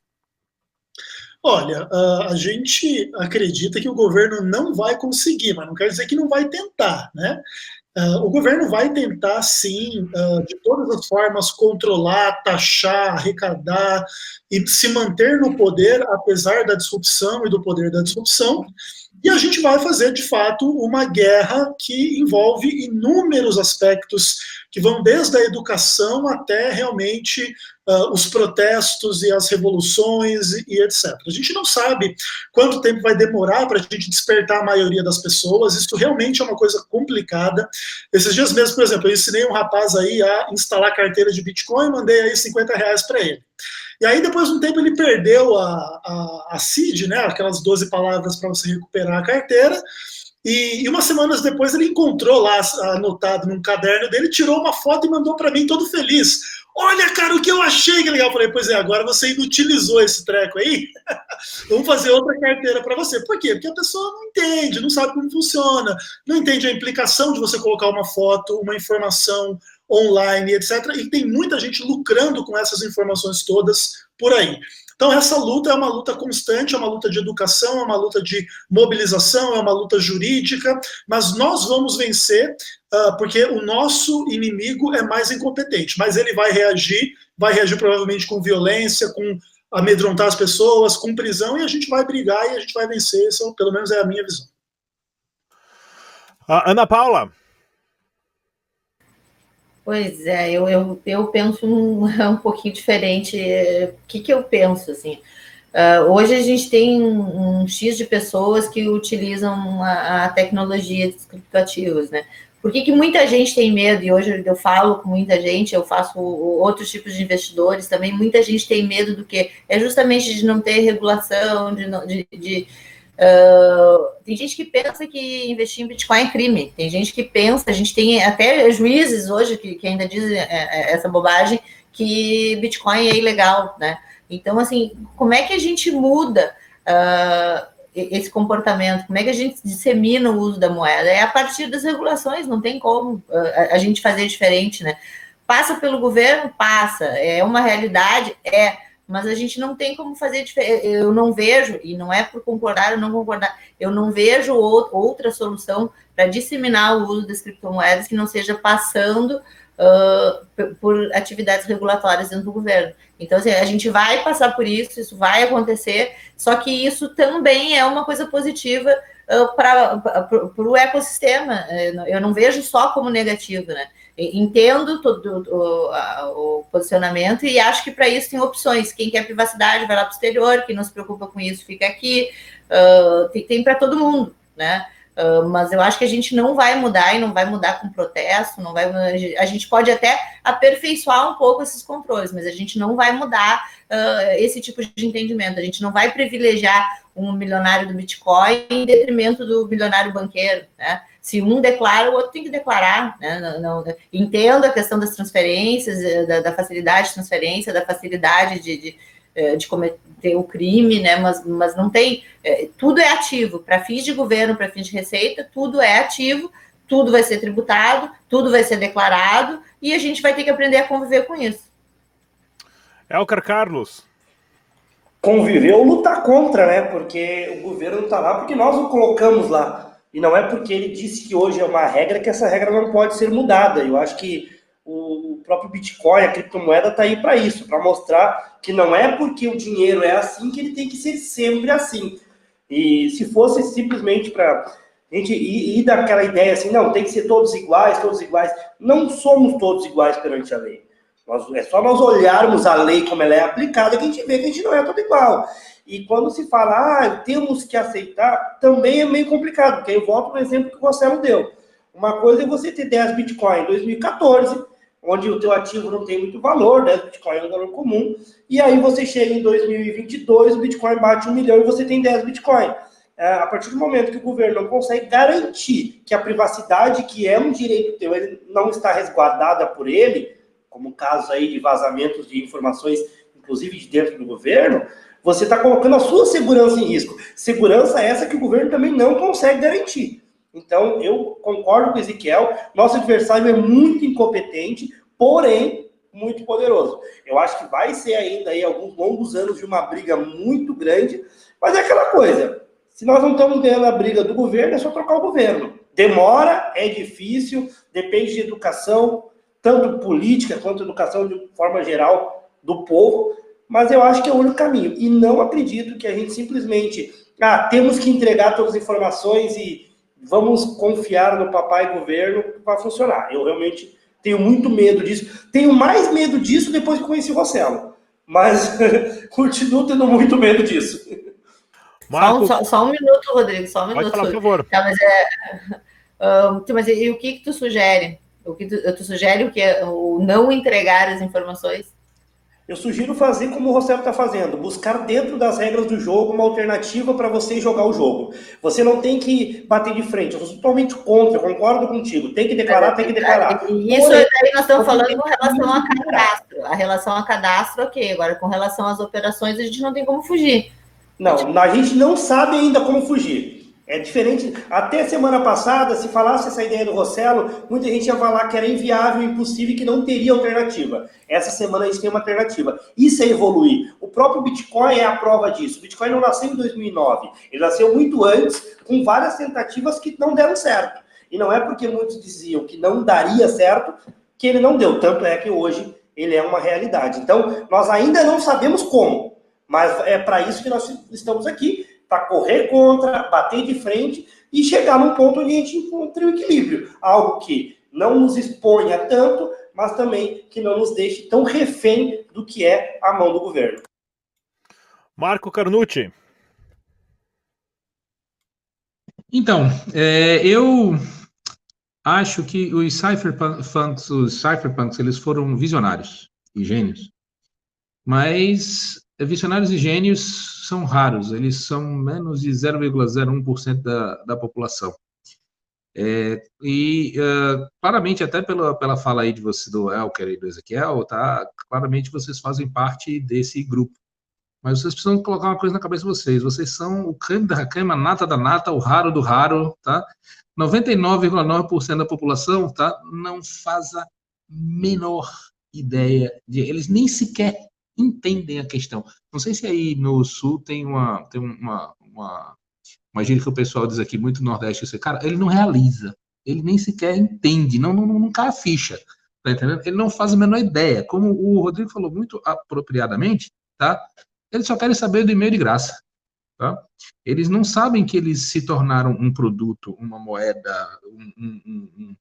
Olha, a gente acredita que o governo não vai conseguir, mas não quer dizer que não vai tentar, né? o governo vai tentar, sim, de todas as formas, controlar, taxar, arrecadar e se manter no poder, apesar da disrupção e do poder da disrupção. E a gente vai fazer, de fato, uma guerra que envolve inúmeros aspectos, que vão desde a educação até realmente uh, os protestos e as revoluções e, e, etc. A gente não sabe quanto tempo vai demorar para a gente despertar a maioria das pessoas, isso realmente é uma coisa complicada. Esses dias mesmo, por exemplo, eu ensinei um rapaz aí a instalar carteira de Bitcoin, mandei aí 50 reais para ele. E aí, depois de um tempo, ele perdeu a, a, a CID, né, aquelas 12 palavras para você recuperar a carteira. E, e, umas semanas depois ele encontrou lá anotado num caderno dele, tirou uma foto e mandou para mim todo feliz. Olha, cara, o que eu achei que legal. Eu falei, pois é, agora você inutilizou esse treco aí. Vamos fazer outra carteira para você. Por quê? Porque a pessoa não entende, não sabe como funciona, não entende a implicação de você colocar uma foto, uma informação, online, etc. E tem muita gente lucrando com essas informações todas por aí. Então, essa luta é uma luta constante, é uma luta de educação, é uma luta de mobilização, é uma luta jurídica, mas nós vamos vencer uh, porque o nosso inimigo é mais incompetente, mas ele vai reagir, vai reagir provavelmente com violência, com amedrontar as pessoas, com prisão, e a gente vai brigar e a gente vai vencer, isso pelo menos é a minha visão. Uh, Ana Paula, Pois é, eu, eu, eu penso um, um pouquinho diferente. O que, que eu penso, assim? Uh, hoje a gente tem um, um, X de pessoas que utilizam a, a tecnologia de criptoativos, né? Por que, que muita gente tem medo? E hoje eu falo com muita gente, eu faço outros tipos de investidores também. Muita gente tem medo do que? É justamente de não ter regulação, de, de, de Uh, tem gente que pensa que investir em Bitcoin é crime. Tem gente que pensa, a gente tem até juízes hoje que, que ainda dizem é, é, essa bobagem que Bitcoin é ilegal, né? Então, assim, como é que a gente muda uh, esse comportamento? Como é que a gente dissemina o uso da moeda? É a partir das regulações, não tem como uh, a, gente fazer diferente, né? Passa pelo governo? Passa. É uma realidade? É mas a gente não tem como fazer. Eu não vejo, e não é por concordar ou não concordar, eu não vejo outra solução para disseminar o uso das criptomoedas que não seja passando uh, por atividades regulatórias dentro do governo. Então, assim, a gente vai passar por isso, isso vai acontecer, só que isso também é uma coisa positiva uh, para o ecossistema. Eu não vejo só como negativo, né? Entendo todo o, o, posicionamento e acho que para isso tem opções. Quem quer privacidade vai lá para o exterior, quem não se preocupa com isso fica aqui. Uh, tem, tem para todo mundo, né? Uh, mas eu acho que a gente não vai mudar e não vai mudar com protesto, não vai. A gente pode até aperfeiçoar um pouco esses controles, mas a gente não vai mudar uh, esse tipo de entendimento. A gente não vai privilegiar um milionário do Bitcoin em detrimento do milionário banqueiro, né? Se um declara, o outro tem que declarar. Né? Não, não, entendo a questão das transferências, eh, da, da facilidade de transferência, da facilidade de, de, eh, de, cometer o crime, né? mas, mas não tem. É, tudo é ativo. Para fins de governo, para fins de receita, tudo é ativo, tudo vai ser tributado, tudo vai ser declarado, e a gente vai ter que aprender a conviver com isso. Elcar Carlos. Conviver ou lutar contra, né? Porque o governo está lá porque nós o colocamos lá. E não é porque ele disse que hoje é uma regra que essa regra não pode ser mudada. Eu acho que o próprio Bitcoin, a criptomoeda, está aí para isso, para mostrar que não é porque o dinheiro é assim que ele tem que ser sempre assim. E se fosse simplesmente para a gente ir, ir daquela ideia assim, não, tem que ser todos iguais, todos iguais. Não somos todos iguais perante a lei. Nós, é só nós olharmos a lei como ela é aplicada que a gente vê que a gente não é todo igual. E quando se fala, ah, temos que aceitar, também é meio complicado, porque eu volto no exemplo que o Marcelo deu. Uma coisa é você ter 10 Bitcoin em 2014, onde o teu ativo não tem muito valor, 10 Bitcoin é um valor comum, e aí você chega em 2022, o Bitcoin bate um milhão e você tem 10 Bitcoin. É, a partir do momento que o governo não consegue garantir que a privacidade, que é um direito teu, ele não está resguardada por ele, como casos aí de vazamentos de informações, inclusive de dentro do governo, você está colocando a sua segurança em risco. Segurança essa que o governo também não consegue garantir. Então, eu concordo com o Ezequiel, nosso adversário é muito incompetente, porém, muito poderoso. Eu acho que vai ser ainda aí alguns longos anos de uma briga muito grande, mas é aquela coisa, se nós não estamos ganhando a briga do governo, é só trocar o governo. Demora, é difícil, depende de educação, tanto política quanto educação de forma geral do povo, mas eu acho que é o único caminho. E não acredito que a gente simplesmente, ah, temos que entregar todas as informações e vamos confiar no papai governo para funcionar. Eu realmente tenho muito medo disso. Tenho mais medo disso depois que conheci o Rossello. Mas continuo tendo muito medo disso. Marco... Só, só, só, um minuto, Rodrigo, só um minuto. Pode falar, por favor. Tá, mas, é, uh, mas e, o que, que tu sugere? O que tu, tu sugere o que? O não entregar as informações? Eu sugiro fazer como o Rossello está fazendo, buscar dentro das regras do jogo uma alternativa para você jogar o jogo. Você não tem que bater de frente, eu sou totalmente contra, concordo contigo. Tem que declarar, tem que declarar. Isso Porém, aí nós estamos falando com relação a cadastro. A relação a cadastro, ok. Agora, com relação às operações, a gente não tem como fugir. Não, a gente não sabe ainda como fugir. É diferente. Até semana passada, se falasse essa ideia do Rossello, muita gente ia falar que era inviável, impossível e que não teria alternativa. Essa semana a gente tem uma alternativa. Isso é evoluir. O próprio Bitcoin é a prova disso. O Bitcoin não nasceu em 2009. Ele nasceu muito antes, com várias tentativas que não deram certo. E não é porque muitos diziam que não daria certo que ele não deu. Tanto é que hoje ele é uma realidade. Então, nós ainda não sabemos como, mas é para isso que nós estamos aqui para correr contra, bater de frente e chegar num ponto onde a gente encontre o equilíbrio. Algo que não nos exponha tanto, mas também que não nos deixe tão refém do que é a mão do governo. Marco Carnucci. Então, é, eu acho que os cypherpunks, os cypherpunks, eles foram visionários e gênios. Mas visionários e gênios são raros, eles são menos de 0,01% da, da população. É, e uh, claramente, até pela, pela fala aí de você do Elker e do Ezequiel, tá? Claramente vocês fazem parte desse grupo. Mas vocês precisam colocar uma coisa na cabeça de vocês. Vocês são o creme da creme, a nata da nata, o raro do raro, tá? 99,9% da população, tá? Não faz a menor ideia de. Eles nem sequer entendem a questão. Não sei se aí no sul tem uma tem uma uma, gíria que o pessoal diz aqui muito no nordeste, assim, cara, ele não realiza, ele nem sequer entende, não não, não cai a ficha, tá entendendo? Ele não faz a menor ideia. Como o Rodrigo falou muito apropriadamente, tá? Eles só querem saber do e-mail de graça. Tá? Eles não sabem que eles se tornaram um produto, uma moeda, um, um,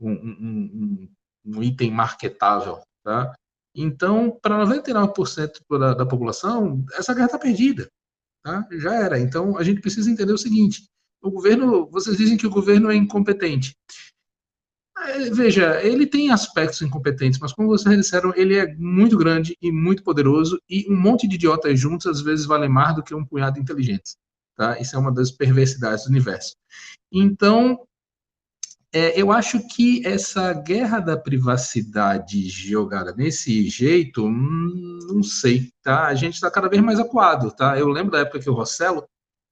um, um item marketável. Tá? Então, para 99% da, da população, essa guerra está perdida. Tá? Já era. Então, a gente precisa entender o seguinte: o governo, vocês dizem que o governo é incompetente. É, veja, ele tem aspectos incompetentes, mas como vocês disseram, ele é muito grande e muito poderoso, e um monte de idiotas juntos às vezes vale mais do que um punhado de inteligentes. Tá? Isso é uma das perversidades do universo. Então, é, eu acho que essa guerra da privacidade jogada nesse jeito, hum, não sei, tá? A gente está cada vez mais acuado, tá? Eu lembro da época que o Rossello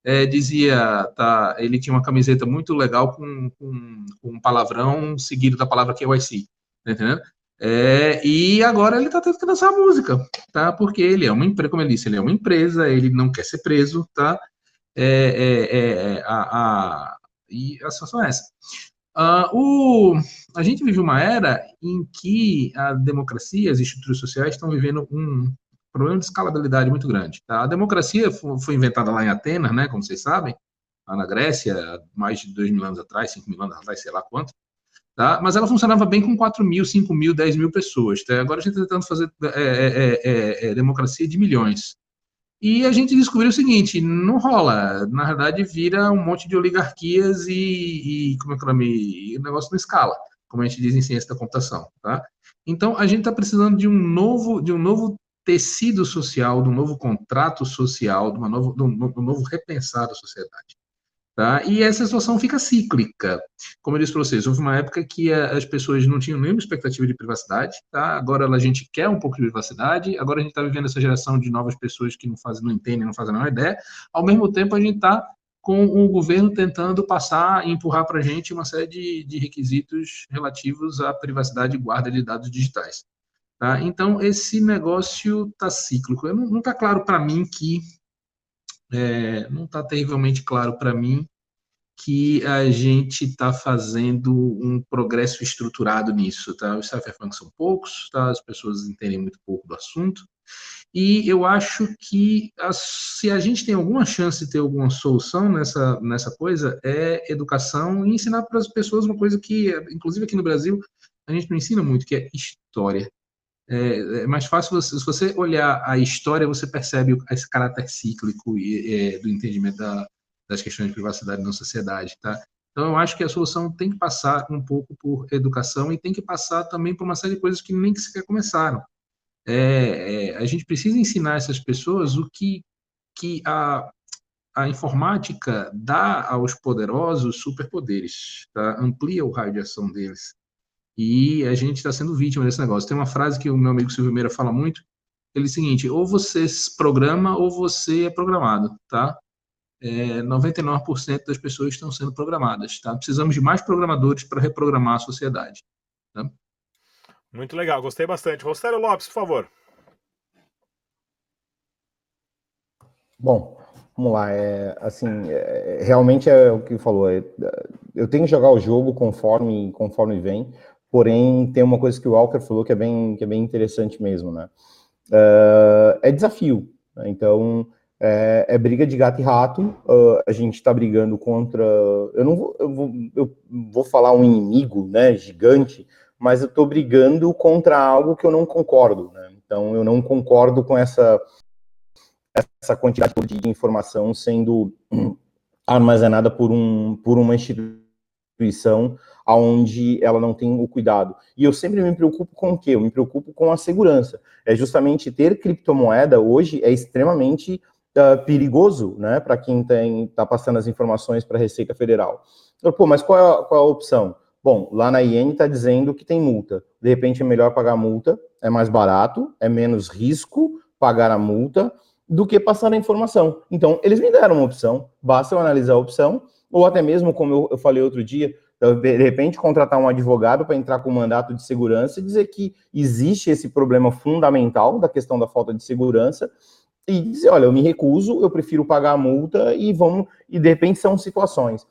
é, dizia, tá? Ele tinha uma camiseta muito legal com, com, com um palavrão seguido da palavra KYC, tá entendendo? É, e agora ele está tendo que dançar a música, tá? Porque ele é uma empresa, como ele disse, ele é uma empresa, ele não quer ser preso, tá? É, é, é, é a, a, e a situação é essa. Uh, o, a gente vive uma era em que a democracia, as estruturas sociais estão vivendo um problema de escalabilidade muito grande. Tá? A democracia foi inventada lá em Atenas, né, como vocês sabem, lá na Grécia, mais de dois mil anos atrás, cinco mil anos atrás, sei lá quanto. Tá? Mas ela funcionava bem com 4 mil, 5 mil, 10 mil pessoas. Tá? Agora a gente está tentando fazer é, é, é, é, democracia de milhões. E a gente descobriu o seguinte: não rola. Na verdade, vira um monte de oligarquias e, e como é que o negócio não escala, como a gente diz em ciência da computação. Tá? Então, a gente está precisando de um novo, de um novo tecido social, de um novo contrato social, de, uma novo, de um novo repensar da sociedade. Tá? E essa situação fica cíclica. Como eu disse para vocês, houve uma época que as pessoas não tinham nenhuma expectativa de privacidade, tá? agora a gente quer um pouco de privacidade, agora a gente está vivendo essa geração de novas pessoas que não fazem, não entendem, não fazem a menor ideia. Ao mesmo tempo, a gente está com o governo tentando passar e empurrar para a gente uma série de, de, requisitos relativos à privacidade e guarda de dados digitais. Tá? Então, esse negócio está cíclico. Não está claro para mim que é, não está terrivelmente claro para mim que a gente está fazendo um progresso estruturado nisso, tá? Os cypherpunks são poucos, tá? As pessoas entendem muito pouco do assunto, e eu acho que a, se a gente tem alguma chance de ter alguma solução nessa, nessa coisa, é educação e ensinar para as pessoas uma coisa que, inclusive aqui no Brasil, a gente não ensina muito, que é história. É, é mais fácil, você, se você olhar a história, você percebe esse caráter cíclico e, é, do entendimento da, das questões de privacidade na sociedade, tá? Então, eu acho que a solução tem que passar um pouco por educação e tem que passar também por uma série de coisas que nem sequer começaram. É, é, a gente precisa ensinar essas pessoas o que, que a, a informática dá aos poderosos superpoderes, tá? amplia o raio de ação deles. E a gente está sendo vítima desse negócio. Tem uma frase que o meu amigo Silvio Meira fala muito, ele é o seguinte, ou você programa ou você é programado, tá? É, 99% das pessoas estão sendo programadas, tá? Precisamos de mais programadores para reprogramar a sociedade. Tá? Muito legal, gostei bastante. Rostério Lopes, por favor. Bom, vamos lá. É, assim, é, realmente é o que falou. É, eu tenho que jogar o jogo conforme, conforme vem. Porém, tem uma coisa que o Walker falou que é bem, que é bem interessante mesmo, né? Uh, é desafio. Né? Então, é, é, briga de gato e rato. Uh, a gente está brigando contra. Eu não vou, eu vou, eu vou falar um inimigo, né, gigante, mas eu estou brigando contra algo que eu não concordo. Né? Então, eu não concordo com essa essa quantidade de informação sendo armazenada por um por uma instituição aonde ela não tem o cuidado. E eu sempre me preocupo com o quê? Eu me preocupo com a segurança. É justamente ter criptomoeda hoje é extremamente uh, perigoso, né, para quem está passando as informações para a Receita Federal. Eu, Pô, mas qual é, a, qual é a opção? Bom, lá na IN está dizendo que tem multa. De repente é melhor pagar multa, é mais barato, é menos risco pagar a multa do que passar a informação. Então, eles me deram uma opção, basta eu analisar a opção, ou até mesmo, como eu, falei outro dia, de repente contratar um advogado para entrar com mandato de segurança e dizer que existe esse problema fundamental da questão da falta de segurança e dizer, olha, eu me recuso, eu prefiro pagar a multa e vamos e de repente são situações.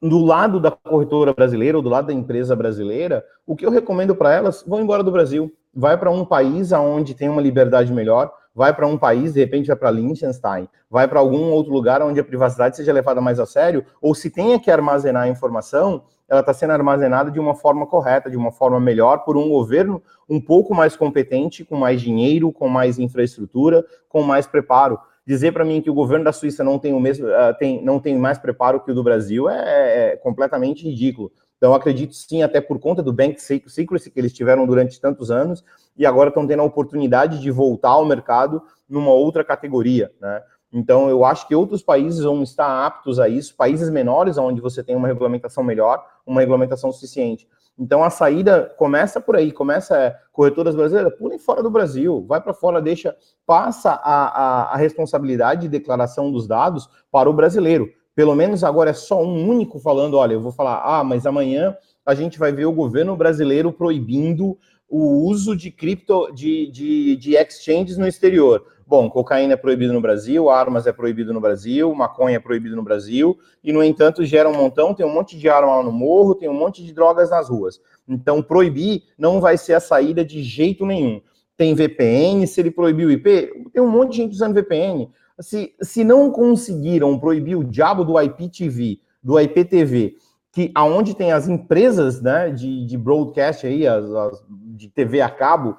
Do lado da corretora brasileira ou do lado da empresa brasileira, o que eu recomendo para elas, vão embora do Brasil, vai para um país aonde tem uma liberdade melhor, vai para um país, de repente vai para Liechtenstein, vai para algum outro lugar onde a privacidade seja levada mais a sério, ou se tenha que armazenar a informação, ela está sendo armazenada de uma forma correta, de uma forma melhor, por um governo um pouco mais competente, com mais dinheiro, com mais infraestrutura, com mais preparo. Dizer para mim que o governo da Suíça não tem o mesmo, uh, tem, não tem mais preparo que o do Brasil é, é completamente ridículo. Então, acredito sim, até por conta do Bank Secrecy que eles tiveram durante tantos anos, e agora estão tendo a oportunidade de voltar ao mercado numa outra categoria, né? Então, eu acho que outros países vão estar aptos a isso, países menores, onde você tem uma regulamentação melhor, uma regulamentação suficiente. Então, a saída começa por aí, começa é, corretoras brasileiras, pulem fora do Brasil, vai para fora, deixa, passa a, a, a responsabilidade de declaração dos dados para o brasileiro. Pelo menos agora é só um único falando, olha, eu vou falar, ah, mas amanhã a gente vai ver o governo brasileiro proibindo o uso de cripto, de, de, de exchanges no exterior. Bom, cocaína é proibido no Brasil, armas é proibido no Brasil, maconha é proibido no Brasil, e no entanto gera um montão, tem um monte de arma lá no morro, tem um monte de drogas nas ruas. Então, proibir não vai ser a saída de jeito nenhum. Tem VPN, se ele proibir o IP, tem um monte de gente usando VPN se, se não conseguiram proibir o diabo do IPTV, do IPTV, que aonde tem as empresas né, de, de broadcast aí, as, as, de TV a cabo,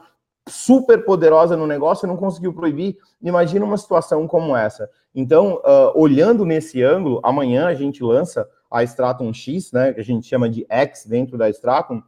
super poderosa no negócio, não conseguiu proibir. Imagina uma situação como essa. Então, uh, olhando nesse ângulo, amanhã a gente lança a Stratum X, né, que a gente chama de X dentro da Stratum,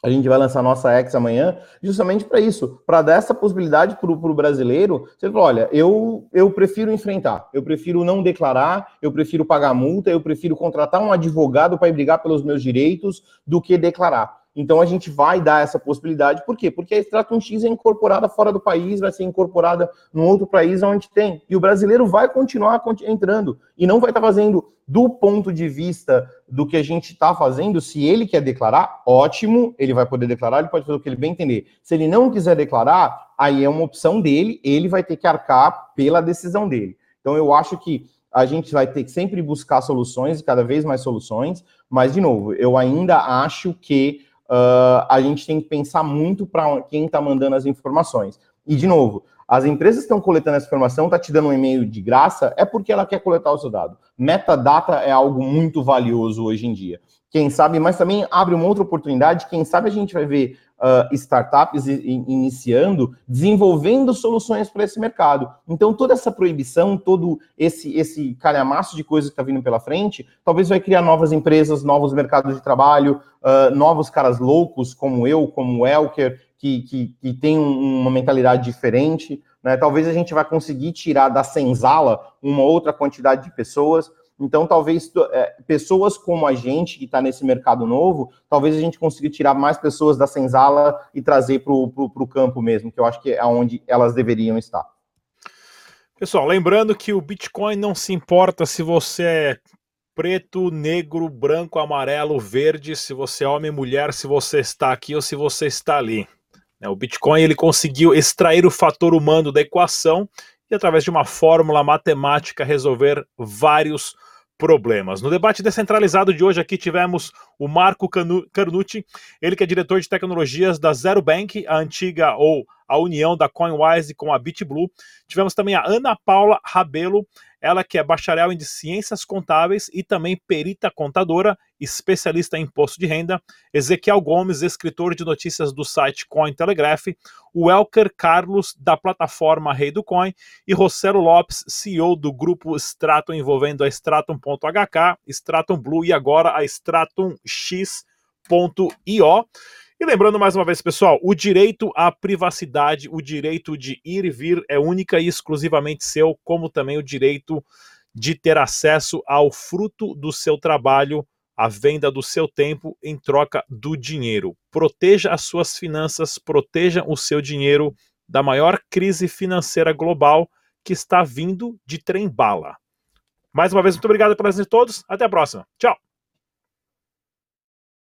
A gente vai lançar nossa X amanhã, justamente para isso, para dar essa possibilidade para o brasileiro. Você falou: olha, eu, eu prefiro enfrentar, eu prefiro não declarar, eu prefiro pagar multa, eu prefiro contratar um advogado para brigar pelos meus direitos do que declarar. Então a gente vai dar essa possibilidade, por quê? Porque a Stratum X é incorporada fora do país, vai ser incorporada num outro país onde tem. E o brasileiro vai continuar entrando e não vai estar fazendo do ponto de vista do que a gente está fazendo, se ele quer declarar, ótimo, ele vai poder declarar, ele pode fazer o que ele bem entender. Se ele não quiser declarar, aí é uma opção dele, ele vai ter que arcar pela decisão dele. Então eu acho que a gente vai ter que sempre buscar soluções, cada vez mais soluções, mas, de novo, eu ainda acho que uh, a gente tem que pensar muito para quem está mandando as informações. E, de novo, as empresas estão coletando essa informação, está te dando um e-mail de graça, é porque ela quer coletar o seu dado. Metadata é algo muito valioso hoje em dia. Quem sabe, mas também abre uma outra oportunidade, quem sabe a gente vai ver uh, startups iniciando, desenvolvendo soluções para esse mercado. Então, toda essa proibição, todo esse, esse calhamaço de coisas que está vindo pela frente, talvez vai criar novas empresas, novos mercados de trabalho, uh, novos caras loucos como eu, como o Elker, que, que, que tem uma mentalidade diferente. Né? Talvez a gente vai conseguir tirar da senzala uma outra quantidade de pessoas. Então, talvez é, pessoas como a gente, que está nesse mercado novo, talvez a gente consiga tirar mais pessoas da senzala e trazer para o campo mesmo, que eu acho que é onde elas deveriam estar. Pessoal, lembrando que o Bitcoin não se importa se você é preto, negro, branco, amarelo, verde, se você é homem, mulher, se você está aqui ou se você está ali. O Bitcoin ele conseguiu extrair o fator humano da equação e, através de uma fórmula matemática, resolver vários problemas. No debate descentralizado de hoje aqui tivemos o Marco Carnucci, ele que é diretor de tecnologias da Zero Bank, a antiga ou a união da CoinWise com a BitBlue. Tivemos também a Ana Paula Rabelo, ela que é bacharel em ciências contábeis e também perita contadora, especialista em imposto de renda. Ezequiel Gomes, escritor de notícias do site Cointelegraph. O Elker Carlos, da plataforma Rei do Coin. E Rossello Lopes, CEO do grupo Stratum, envolvendo a Stratum.hk, Stratum Blue e agora a Stratum X.io. E lembrando mais uma vez, pessoal, o direito à privacidade, o direito de ir e vir é única e exclusivamente seu, como também o direito de ter acesso ao fruto do seu trabalho, a venda do seu tempo em troca do dinheiro. Proteja as suas finanças, proteja o seu dinheiro da maior crise financeira global que está vindo de trem bala. Mais uma vez, muito obrigado pela presença de todos. Até a próxima. Tchau.